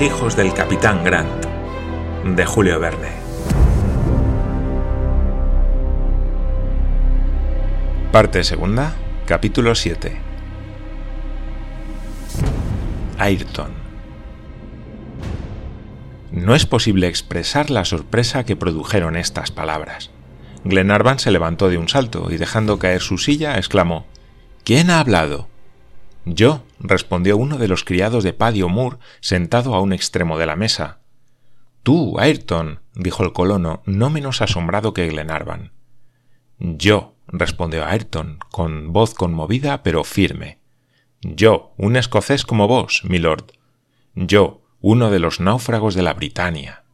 Hijos del capitán Grant, de Julio Verne. Parte segunda, capítulo 7. Ayrton. No es posible expresar la sorpresa que produjeron estas palabras. Glenarvan se levantó de un salto y dejando caer su silla, exclamó ¿Quién ha hablado? Yo, respondió uno de los criados de Paddy O'Moore, sentado a un extremo de la mesa. Tú, Ayrton, dijo el colono, no menos asombrado que Glenarvan. Yo, respondió Ayrton, con voz conmovida pero firme. Yo, un escocés como vos, milord. Yo, uno de los náufragos de la Britania.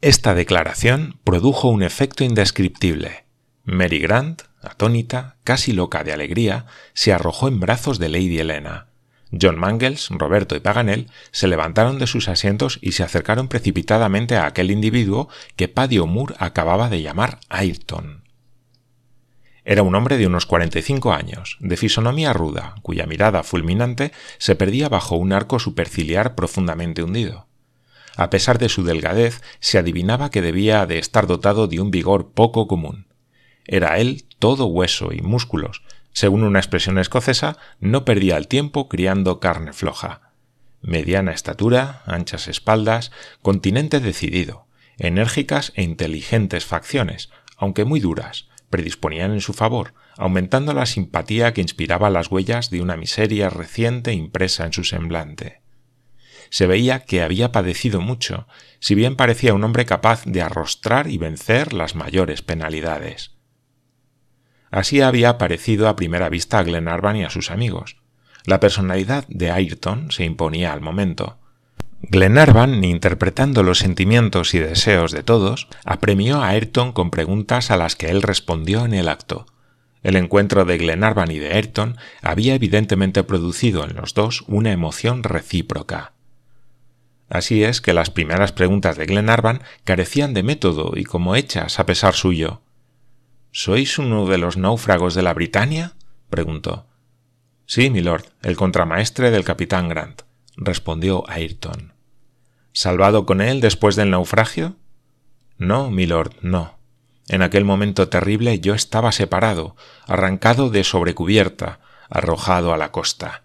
Esta declaración produjo un efecto indescriptible. Mary Grant, atónita, casi loca de alegría, se arrojó en brazos de Lady Helena. John Mangles, Roberto y Paganel se levantaron de sus asientos y se acercaron precipitadamente a aquel individuo que Paddy O'Moore acababa de llamar Ayrton. Era un hombre de unos 45 años, de fisonomía ruda, cuya mirada fulminante se perdía bajo un arco superciliar profundamente hundido. A pesar de su delgadez, se adivinaba que debía de estar dotado de un vigor poco común. Era él todo hueso y músculos. Según una expresión escocesa, no perdía el tiempo criando carne floja. Mediana estatura, anchas espaldas, continente decidido, enérgicas e inteligentes facciones, aunque muy duras, predisponían en su favor, aumentando la simpatía que inspiraba las huellas de una miseria reciente impresa en su semblante. Se veía que había padecido mucho, si bien parecía un hombre capaz de arrostrar y vencer las mayores penalidades. Así había parecido a primera vista a Glenarvan y a sus amigos. La personalidad de Ayrton se imponía al momento. Glenarvan, interpretando los sentimientos y deseos de todos, apremió a Ayrton con preguntas a las que él respondió en el acto. El encuentro de Glenarvan y de Ayrton había evidentemente producido en los dos una emoción recíproca. Así es que las primeras preguntas de Glenarvan carecían de método y como hechas a pesar suyo. ¿Sois uno de los náufragos de la Britania? preguntó. Sí, milord, el contramaestre del capitán Grant, respondió Ayrton. ¿Salvado con él después del naufragio? No, milord, no. En aquel momento terrible yo estaba separado, arrancado de sobrecubierta, arrojado a la costa.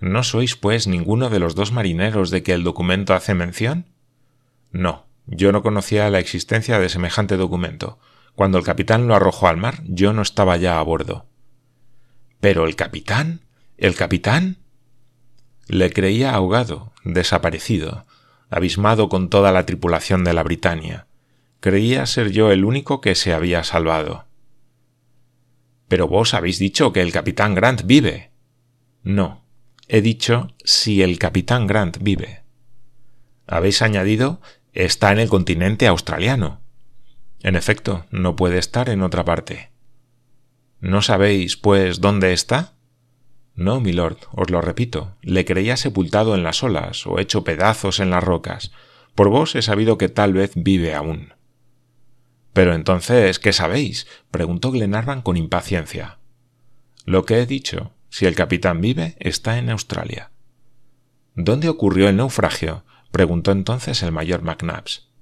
¿No sois, pues, ninguno de los dos marineros de que el documento hace mención? No, yo no conocía la existencia de semejante documento. Cuando el capitán lo arrojó al mar, yo no estaba ya a bordo. Pero el capitán. ¿El capitán? Le creía ahogado, desaparecido, abismado con toda la tripulación de la Britania. Creía ser yo el único que se había salvado. Pero vos habéis dicho que el capitán Grant vive. No, he dicho si el capitán Grant vive. Habéis añadido está en el continente australiano. En efecto, no puede estar en otra parte. ¿No sabéis, pues, dónde está? No, milord, os lo repito, le creía sepultado en las olas o hecho pedazos en las rocas. Por vos he sabido que tal vez vive aún. Pero entonces, ¿qué sabéis? preguntó Glenarvan con impaciencia. Lo que he dicho, si el capitán vive, está en Australia. ¿Dónde ocurrió el naufragio? preguntó entonces el mayor McNabbs.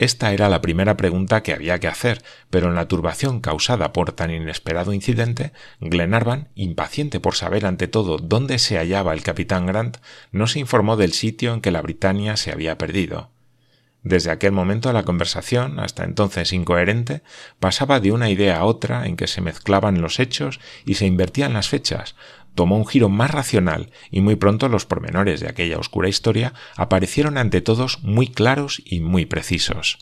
Esta era la primera pregunta que había que hacer, pero en la turbación causada por tan inesperado incidente, Glenarvan, impaciente por saber ante todo dónde se hallaba el capitán Grant, no se informó del sitio en que la Britania se había perdido. Desde aquel momento la conversación, hasta entonces incoherente, pasaba de una idea a otra en que se mezclaban los hechos y se invertían las fechas, tomó un giro más racional y muy pronto los pormenores de aquella oscura historia aparecieron ante todos muy claros y muy precisos.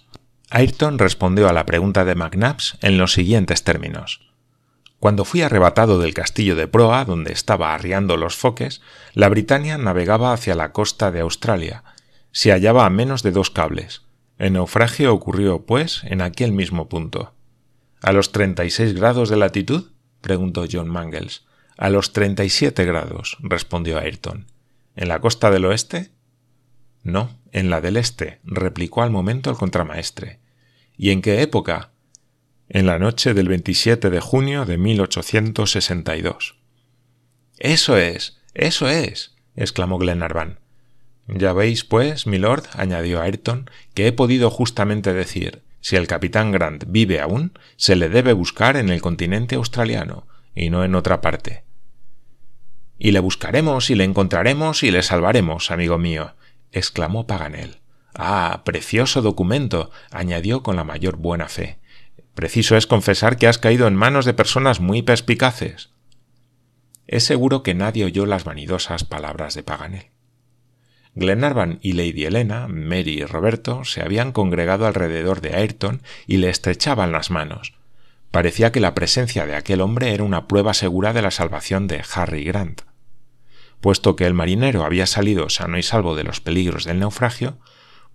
Ayrton respondió a la pregunta de McNabbs en los siguientes términos. Cuando fui arrebatado del castillo de proa, donde estaba arriando los foques, la Britania navegaba hacia la costa de Australia. Se hallaba a menos de dos cables. El naufragio ocurrió, pues, en aquel mismo punto. ¿A los 36 grados de latitud? preguntó John Mangles. A los 37 grados, respondió Ayrton. ¿En la costa del oeste? No, en la del este, replicó al momento el contramaestre. ¿Y en qué época? En la noche del 27 de junio de 1862. Eso es, eso es, exclamó Glenarvan. Ya veis, pues, milord, añadió Ayrton, que he podido justamente decir si el capitán Grant vive aún, se le debe buscar en el continente australiano, y no en otra parte. Y le buscaremos y le encontraremos y le salvaremos, amigo mío, exclamó Paganel. Ah, precioso documento, añadió con la mayor buena fe. Preciso es confesar que has caído en manos de personas muy perspicaces. Es seguro que nadie oyó las vanidosas palabras de Paganel. Glenarvan y Lady Helena, Mary y Roberto se habían congregado alrededor de Ayrton y le estrechaban las manos. Parecía que la presencia de aquel hombre era una prueba segura de la salvación de Harry Grant. Puesto que el marinero había salido sano y salvo de los peligros del naufragio,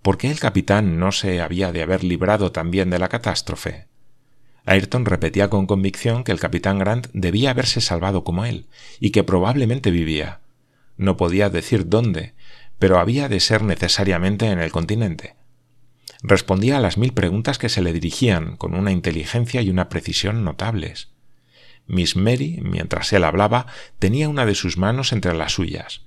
¿por qué el capitán no se había de haber librado también de la catástrofe? Ayrton repetía con convicción que el capitán Grant debía haberse salvado como él, y que probablemente vivía. No podía decir dónde, pero había de ser necesariamente en el continente. Respondía a las mil preguntas que se le dirigían con una inteligencia y una precisión notables. Miss Mary, mientras él hablaba, tenía una de sus manos entre las suyas.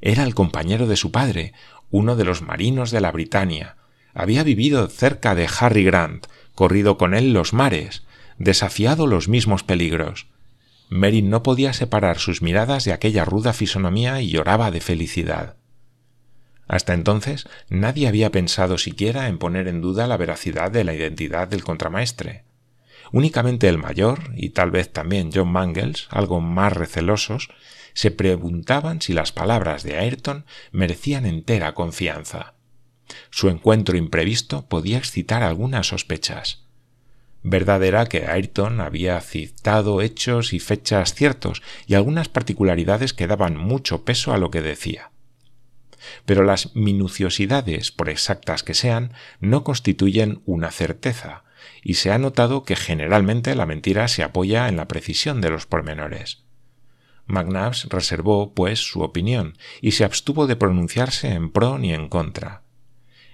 Era el compañero de su padre, uno de los marinos de la Britania. Había vivido cerca de Harry Grant, corrido con él los mares, desafiado los mismos peligros. Mary no podía separar sus miradas de aquella ruda fisonomía y lloraba de felicidad. Hasta entonces nadie había pensado siquiera en poner en duda la veracidad de la identidad del contramaestre. Únicamente el mayor, y tal vez también John Mangles, algo más recelosos, se preguntaban si las palabras de Ayrton merecían entera confianza. Su encuentro imprevisto podía excitar algunas sospechas. Verdad era que Ayrton había citado hechos y fechas ciertos y algunas particularidades que daban mucho peso a lo que decía pero las minuciosidades, por exactas que sean, no constituyen una certeza, y se ha notado que generalmente la mentira se apoya en la precisión de los pormenores. McNabbs reservó, pues, su opinión y se abstuvo de pronunciarse en pro ni en contra.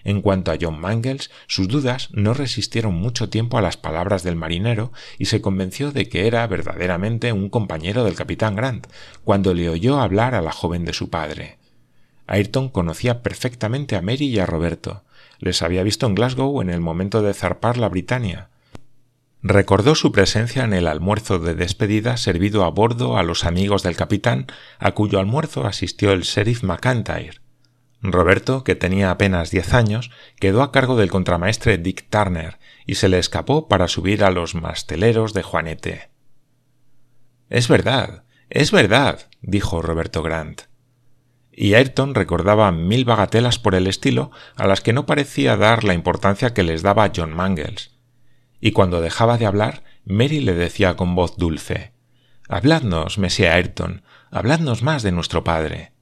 En cuanto a John Mangles, sus dudas no resistieron mucho tiempo a las palabras del marinero y se convenció de que era verdaderamente un compañero del capitán Grant, cuando le oyó hablar a la joven de su padre. Ayrton conocía perfectamente a Mary y a Roberto. Les había visto en Glasgow en el momento de zarpar la Britania. Recordó su presencia en el almuerzo de despedida servido a bordo a los amigos del capitán, a cuyo almuerzo asistió el sheriff McIntyre. Roberto, que tenía apenas diez años, quedó a cargo del contramaestre Dick Turner y se le escapó para subir a los masteleros de Juanete. Es verdad, es verdad, dijo Roberto Grant y Ayrton recordaba mil bagatelas por el estilo a las que no parecía dar la importancia que les daba John Mangles. Y cuando dejaba de hablar, Mary le decía con voz dulce Habladnos, Mesía Ayrton, habladnos más de nuestro padre.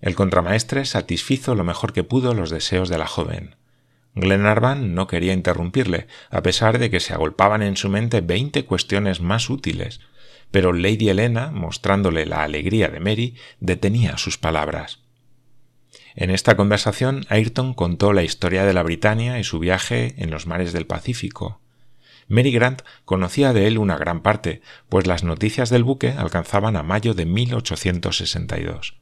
El contramaestre satisfizo lo mejor que pudo los deseos de la joven. Glenarvan no quería interrumpirle, a pesar de que se agolpaban en su mente veinte cuestiones más útiles, pero Lady Helena, mostrándole la alegría de Mary, detenía sus palabras. En esta conversación Ayrton contó la historia de la Britania y su viaje en los mares del Pacífico. Mary Grant conocía de él una gran parte, pues las noticias del buque alcanzaban a mayo de 1862.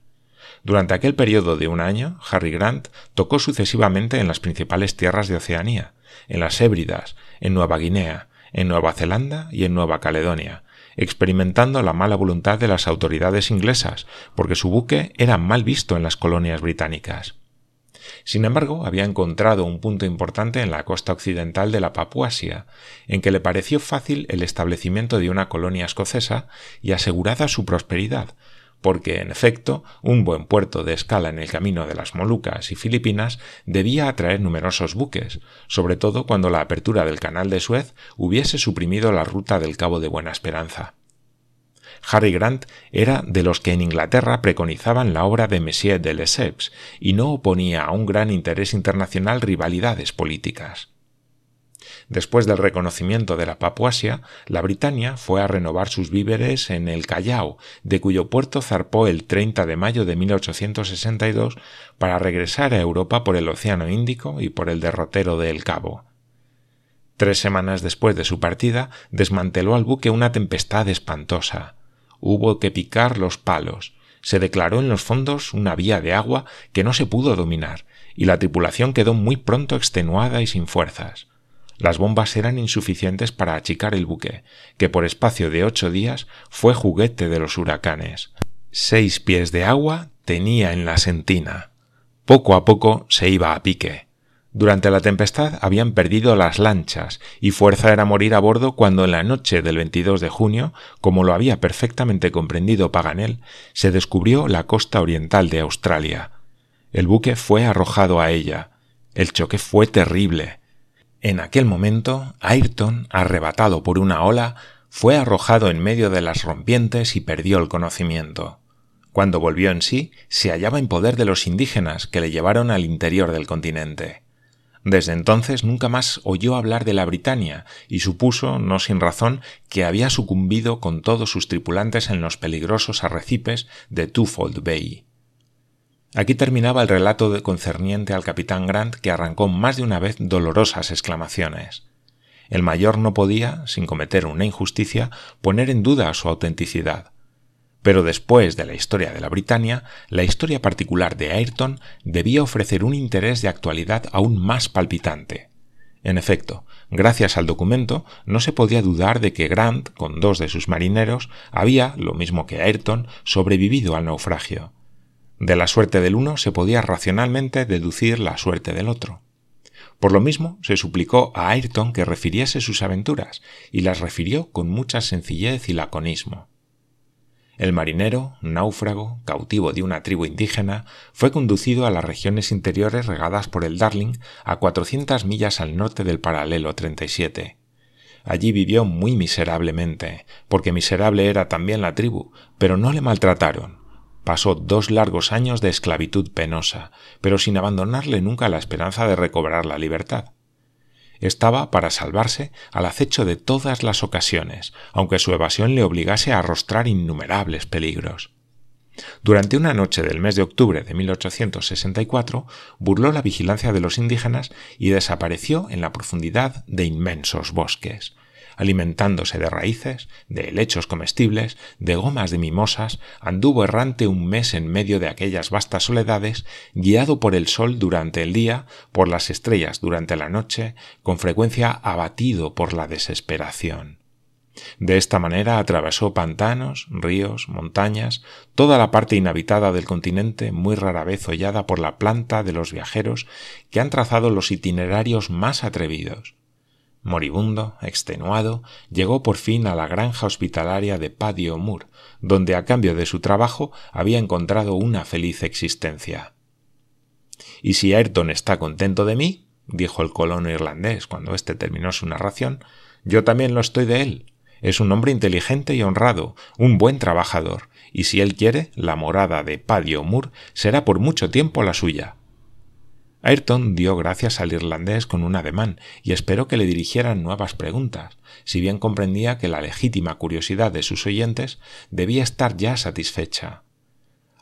Durante aquel periodo de un año, Harry Grant tocó sucesivamente en las principales tierras de Oceanía, en las Hébridas, en Nueva Guinea, en Nueva Zelanda y en Nueva Caledonia, experimentando la mala voluntad de las autoridades inglesas, porque su buque era mal visto en las colonias británicas. Sin embargo, había encontrado un punto importante en la costa occidental de la Papuasia, en que le pareció fácil el establecimiento de una colonia escocesa y asegurada su prosperidad, porque, en efecto, un buen puerto de escala en el camino de las Molucas y Filipinas debía atraer numerosos buques, sobre todo cuando la apertura del canal de Suez hubiese suprimido la ruta del Cabo de Buena Esperanza. Harry Grant era de los que en Inglaterra preconizaban la obra de Messier de Lesseps y no oponía a un gran interés internacional rivalidades políticas. Después del reconocimiento de la Papuasia, la Britania fue a renovar sus víveres en el Callao, de cuyo puerto zarpó el 30 de mayo de 1862 para regresar a Europa por el Océano Índico y por el derrotero de El Cabo. Tres semanas después de su partida, desmanteló al buque una tempestad espantosa. Hubo que picar los palos. se declaró en los fondos una vía de agua que no se pudo dominar, y la tripulación quedó muy pronto extenuada y sin fuerzas. Las bombas eran insuficientes para achicar el buque, que por espacio de ocho días fue juguete de los huracanes. Seis pies de agua tenía en la sentina. Poco a poco se iba a pique. Durante la tempestad habían perdido las lanchas y fuerza era morir a bordo cuando en la noche del 22 de junio, como lo había perfectamente comprendido Paganel, se descubrió la costa oriental de Australia. El buque fue arrojado a ella. El choque fue terrible. En aquel momento, Ayrton, arrebatado por una ola, fue arrojado en medio de las rompientes y perdió el conocimiento. Cuando volvió en sí, se hallaba en poder de los indígenas que le llevaron al interior del continente. Desde entonces nunca más oyó hablar de la Britania y supuso, no sin razón, que había sucumbido con todos sus tripulantes en los peligrosos arrecipes de Twofold Bay. Aquí terminaba el relato concerniente al capitán Grant que arrancó más de una vez dolorosas exclamaciones. El mayor no podía, sin cometer una injusticia, poner en duda su autenticidad. Pero después de la historia de la Britania, la historia particular de Ayrton debía ofrecer un interés de actualidad aún más palpitante. En efecto, gracias al documento, no se podía dudar de que Grant, con dos de sus marineros, había, lo mismo que Ayrton, sobrevivido al naufragio. De la suerte del uno se podía racionalmente deducir la suerte del otro. Por lo mismo, se suplicó a Ayrton que refiriese sus aventuras, y las refirió con mucha sencillez y laconismo. El marinero, náufrago, cautivo de una tribu indígena, fue conducido a las regiones interiores regadas por el Darling a cuatrocientas millas al norte del paralelo 37. Allí vivió muy miserablemente, porque miserable era también la tribu, pero no le maltrataron, Pasó dos largos años de esclavitud penosa, pero sin abandonarle nunca la esperanza de recobrar la libertad. Estaba, para salvarse, al acecho de todas las ocasiones, aunque su evasión le obligase a arrostrar innumerables peligros. Durante una noche del mes de octubre de 1864 burló la vigilancia de los indígenas y desapareció en la profundidad de inmensos bosques alimentándose de raíces, de helechos comestibles, de gomas de mimosas, anduvo errante un mes en medio de aquellas vastas soledades, guiado por el sol durante el día, por las estrellas durante la noche, con frecuencia abatido por la desesperación. De esta manera atravesó pantanos, ríos, montañas, toda la parte inhabitada del continente muy rara vez hollada por la planta de los viajeros que han trazado los itinerarios más atrevidos. Moribundo, extenuado, llegó por fin a la granja hospitalaria de Paddy O'Moore, donde a cambio de su trabajo había encontrado una feliz existencia. Y si Ayrton está contento de mí, dijo el colono irlandés cuando éste terminó su narración, yo también lo estoy de él. Es un hombre inteligente y honrado, un buen trabajador, y si él quiere, la morada de Paddy O'Moore será por mucho tiempo la suya. Ayrton dio gracias al irlandés con un ademán y esperó que le dirigieran nuevas preguntas, si bien comprendía que la legítima curiosidad de sus oyentes debía estar ya satisfecha.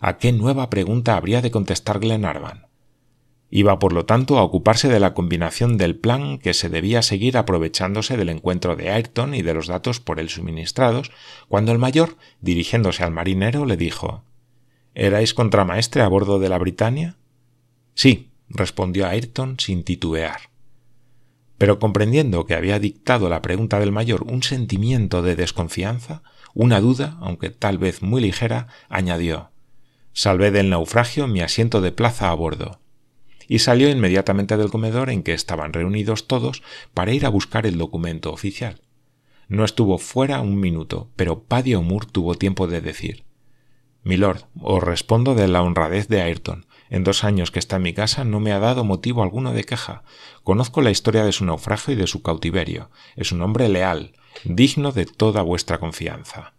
¿A qué nueva pregunta habría de contestar Glenarvan? Iba, por lo tanto, a ocuparse de la combinación del plan que se debía seguir aprovechándose del encuentro de Ayrton y de los datos por él suministrados, cuando el mayor, dirigiéndose al marinero, le dijo ¿Erais contramaestre a bordo de la Britania? Sí, respondió Ayrton sin titubear. Pero comprendiendo que había dictado la pregunta del mayor un sentimiento de desconfianza, una duda, aunque tal vez muy ligera, añadió Salvé del naufragio mi asiento de plaza a bordo. Y salió inmediatamente del comedor en que estaban reunidos todos para ir a buscar el documento oficial. No estuvo fuera un minuto, pero Paddy O'Moore tuvo tiempo de decir Milord, os respondo de la honradez de Ayrton, en dos años que está en mi casa no me ha dado motivo alguno de queja. Conozco la historia de su naufragio y de su cautiverio. Es un hombre leal, digno de toda vuestra confianza.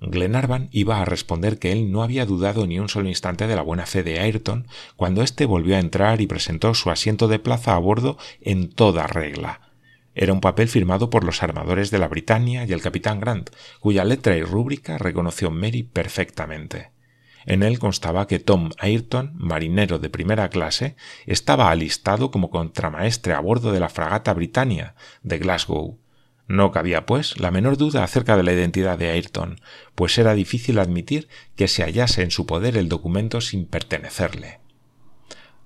Glenarvan iba a responder que él no había dudado ni un solo instante de la buena fe de Ayrton cuando éste volvió a entrar y presentó su asiento de plaza a bordo en toda regla. Era un papel firmado por los armadores de la Britania y el capitán Grant, cuya letra y rúbrica reconoció Mary perfectamente. En él constaba que Tom Ayrton, marinero de primera clase, estaba alistado como contramaestre a bordo de la fragata Britannia de Glasgow. No cabía, pues, la menor duda acerca de la identidad de Ayrton, pues era difícil admitir que se hallase en su poder el documento sin pertenecerle.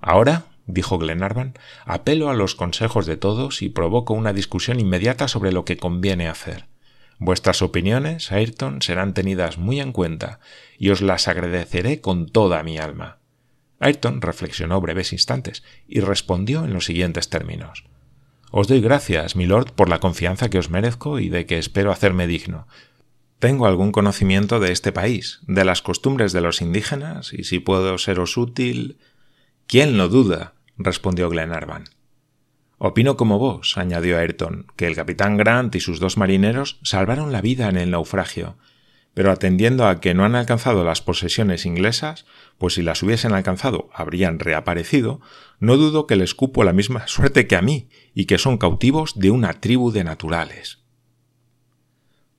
Ahora, dijo Glenarvan, apelo a los consejos de todos y provoco una discusión inmediata sobre lo que conviene hacer. Vuestras opiniones, Ayrton, serán tenidas muy en cuenta, y os las agradeceré con toda mi alma. Ayrton reflexionó breves instantes y respondió en los siguientes términos. Os doy gracias, milord, por la confianza que os merezco y de que espero hacerme digno. Tengo algún conocimiento de este país, de las costumbres de los indígenas, y si puedo seros útil. ¿Quién lo duda? respondió Glenarvan. Opino como vos, añadió Ayrton, que el capitán Grant y sus dos marineros salvaron la vida en el naufragio, pero atendiendo a que no han alcanzado las posesiones inglesas, pues si las hubiesen alcanzado habrían reaparecido, no dudo que les cupo la misma suerte que a mí, y que son cautivos de una tribu de naturales.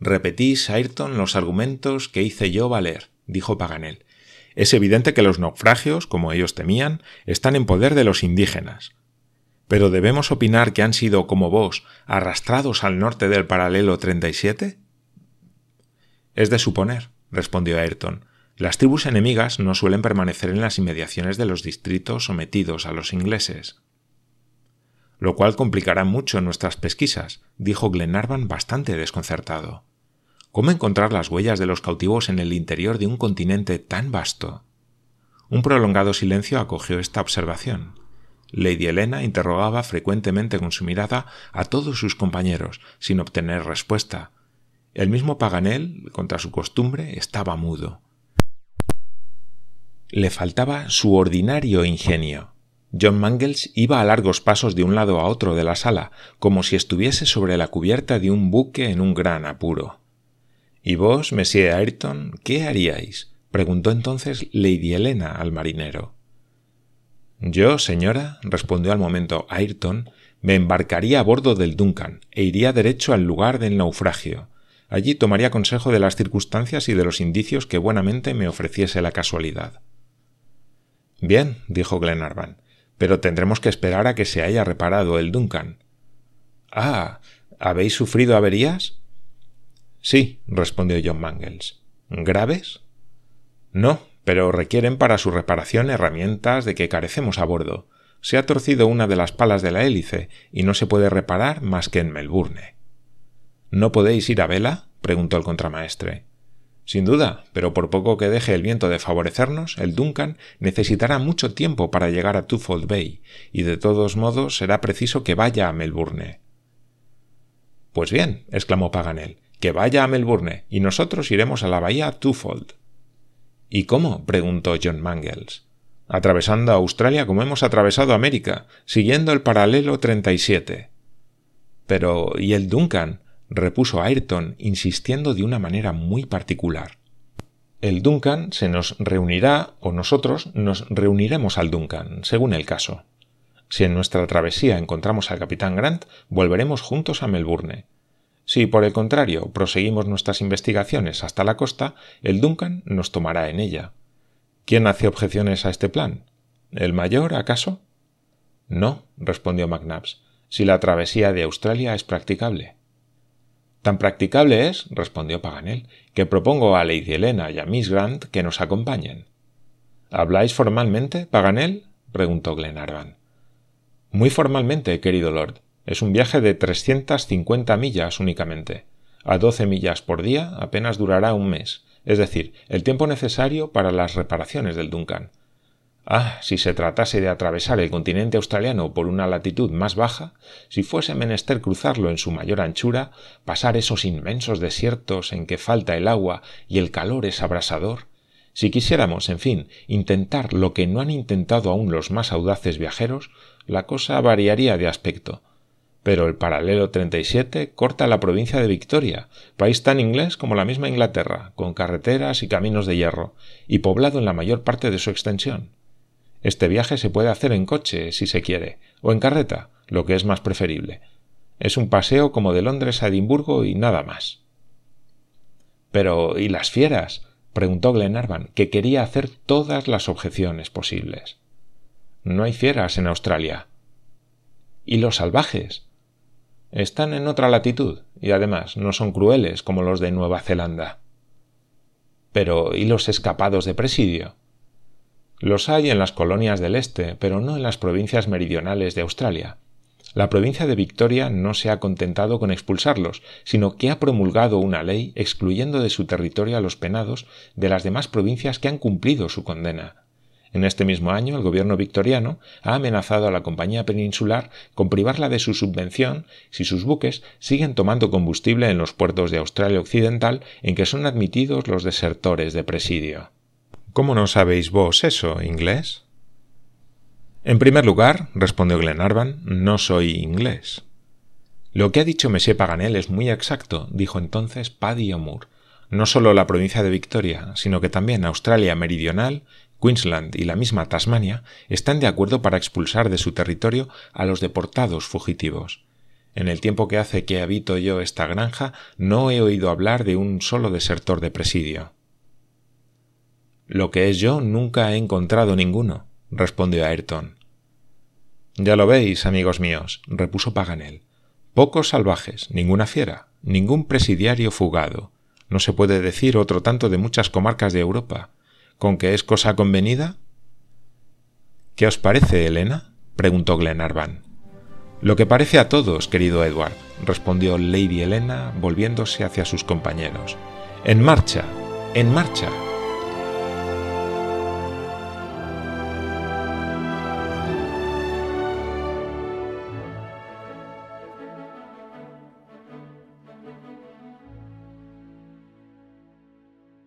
Repetís, Ayrton, los argumentos que hice yo valer, dijo Paganel. Es evidente que los naufragios, como ellos temían, están en poder de los indígenas. Pero debemos opinar que han sido, como vos, arrastrados al norte del paralelo 37? Es de suponer, respondió Ayrton. Las tribus enemigas no suelen permanecer en las inmediaciones de los distritos sometidos a los ingleses. Lo cual complicará mucho nuestras pesquisas, dijo Glenarvan bastante desconcertado. ¿Cómo encontrar las huellas de los cautivos en el interior de un continente tan vasto? Un prolongado silencio acogió esta observación. Lady Helena interrogaba frecuentemente con su mirada a todos sus compañeros, sin obtener respuesta, el mismo Paganel, contra su costumbre, estaba mudo. Le faltaba su ordinario ingenio. John Mangles iba a largos pasos de un lado a otro de la sala, como si estuviese sobre la cubierta de un buque en un gran apuro. ¿Y vos, Monsieur Ayrton, qué haríais? preguntó entonces Lady Helena al marinero. Yo, señora, respondió al momento Ayrton, me embarcaría a bordo del Duncan e iría derecho al lugar del naufragio. Allí tomaría consejo de las circunstancias y de los indicios que buenamente me ofreciese la casualidad. Bien, dijo Glenarvan, pero tendremos que esperar a que se haya reparado el Duncan. Ah. ¿Habéis sufrido averías? Sí, respondió John Mangles. ¿Graves? No, pero requieren para su reparación herramientas de que carecemos a bordo. Se ha torcido una de las palas de la hélice y no se puede reparar más que en Melbourne. ¿No podéis ir a vela? preguntó el contramaestre. Sin duda, pero por poco que deje el viento de favorecernos, el Duncan necesitará mucho tiempo para llegar a Twofold Bay, y de todos modos será preciso que vaya a Melbourne. Pues bien, exclamó Paganel, que vaya a Melbourne, y nosotros iremos a la bahía Twofold. ¿Y cómo? preguntó John Mangles. Atravesando Australia como hemos atravesado América, siguiendo el paralelo 37. Pero ¿y el Duncan? repuso Ayrton, insistiendo de una manera muy particular. El Duncan se nos reunirá o nosotros nos reuniremos al Duncan, según el caso. Si en nuestra travesía encontramos al capitán Grant, volveremos juntos a Melbourne. Si, por el contrario, proseguimos nuestras investigaciones hasta la costa, el Duncan nos tomará en ella. ¿Quién hace objeciones a este plan? ¿El mayor, acaso? No, respondió McNabbs, si la travesía de Australia es practicable. Tan practicable es, respondió Paganel, que propongo a Lady Helena y a Miss Grant que nos acompañen. ¿Habláis formalmente, Paganel? preguntó Glenarvan. Muy formalmente, querido lord. Es un viaje de trescientas cincuenta millas únicamente. A doce millas por día apenas durará un mes, es decir, el tiempo necesario para las reparaciones del Duncan. Ah, si se tratase de atravesar el continente australiano por una latitud más baja, si fuese menester cruzarlo en su mayor anchura, pasar esos inmensos desiertos en que falta el agua y el calor es abrasador, si quisiéramos, en fin, intentar lo que no han intentado aún los más audaces viajeros, la cosa variaría de aspecto. Pero el paralelo 37 corta la provincia de Victoria, país tan inglés como la misma Inglaterra, con carreteras y caminos de hierro, y poblado en la mayor parte de su extensión. Este viaje se puede hacer en coche, si se quiere, o en carreta, lo que es más preferible. Es un paseo como de Londres a Edimburgo y nada más. Pero ¿y las fieras? preguntó Glenarvan, que quería hacer todas las objeciones posibles. No hay fieras en Australia. ¿Y los salvajes? Están en otra latitud, y además no son crueles como los de Nueva Zelanda. Pero ¿y los escapados de presidio? Los hay en las colonias del este, pero no en las provincias meridionales de Australia. La provincia de Victoria no se ha contentado con expulsarlos, sino que ha promulgado una ley excluyendo de su territorio a los penados de las demás provincias que han cumplido su condena. En este mismo año, el gobierno victoriano ha amenazado a la compañía peninsular con privarla de su subvención si sus buques siguen tomando combustible en los puertos de Australia Occidental en que son admitidos los desertores de presidio. ¿Cómo no sabéis vos eso, inglés? En primer lugar, respondió Glenarvan, no soy inglés. Lo que ha dicho Monsieur Paganel es muy exacto, dijo entonces Paddy O'Moore. No solo la provincia de Victoria, sino que también Australia Meridional, Queensland y la misma Tasmania están de acuerdo para expulsar de su territorio a los deportados fugitivos. En el tiempo que hace que habito yo esta granja, no he oído hablar de un solo desertor de presidio. Lo que es yo nunca he encontrado ninguno, respondió Ayrton. Ya lo veis, amigos míos, repuso Paganel. Pocos salvajes, ninguna fiera, ningún presidiario fugado. No se puede decir otro tanto de muchas comarcas de Europa. ¿Con qué es cosa convenida? ¿Qué os parece, Elena? preguntó Glenarvan. Lo que parece a todos, querido Edward, respondió Lady Elena, volviéndose hacia sus compañeros. En marcha, en marcha.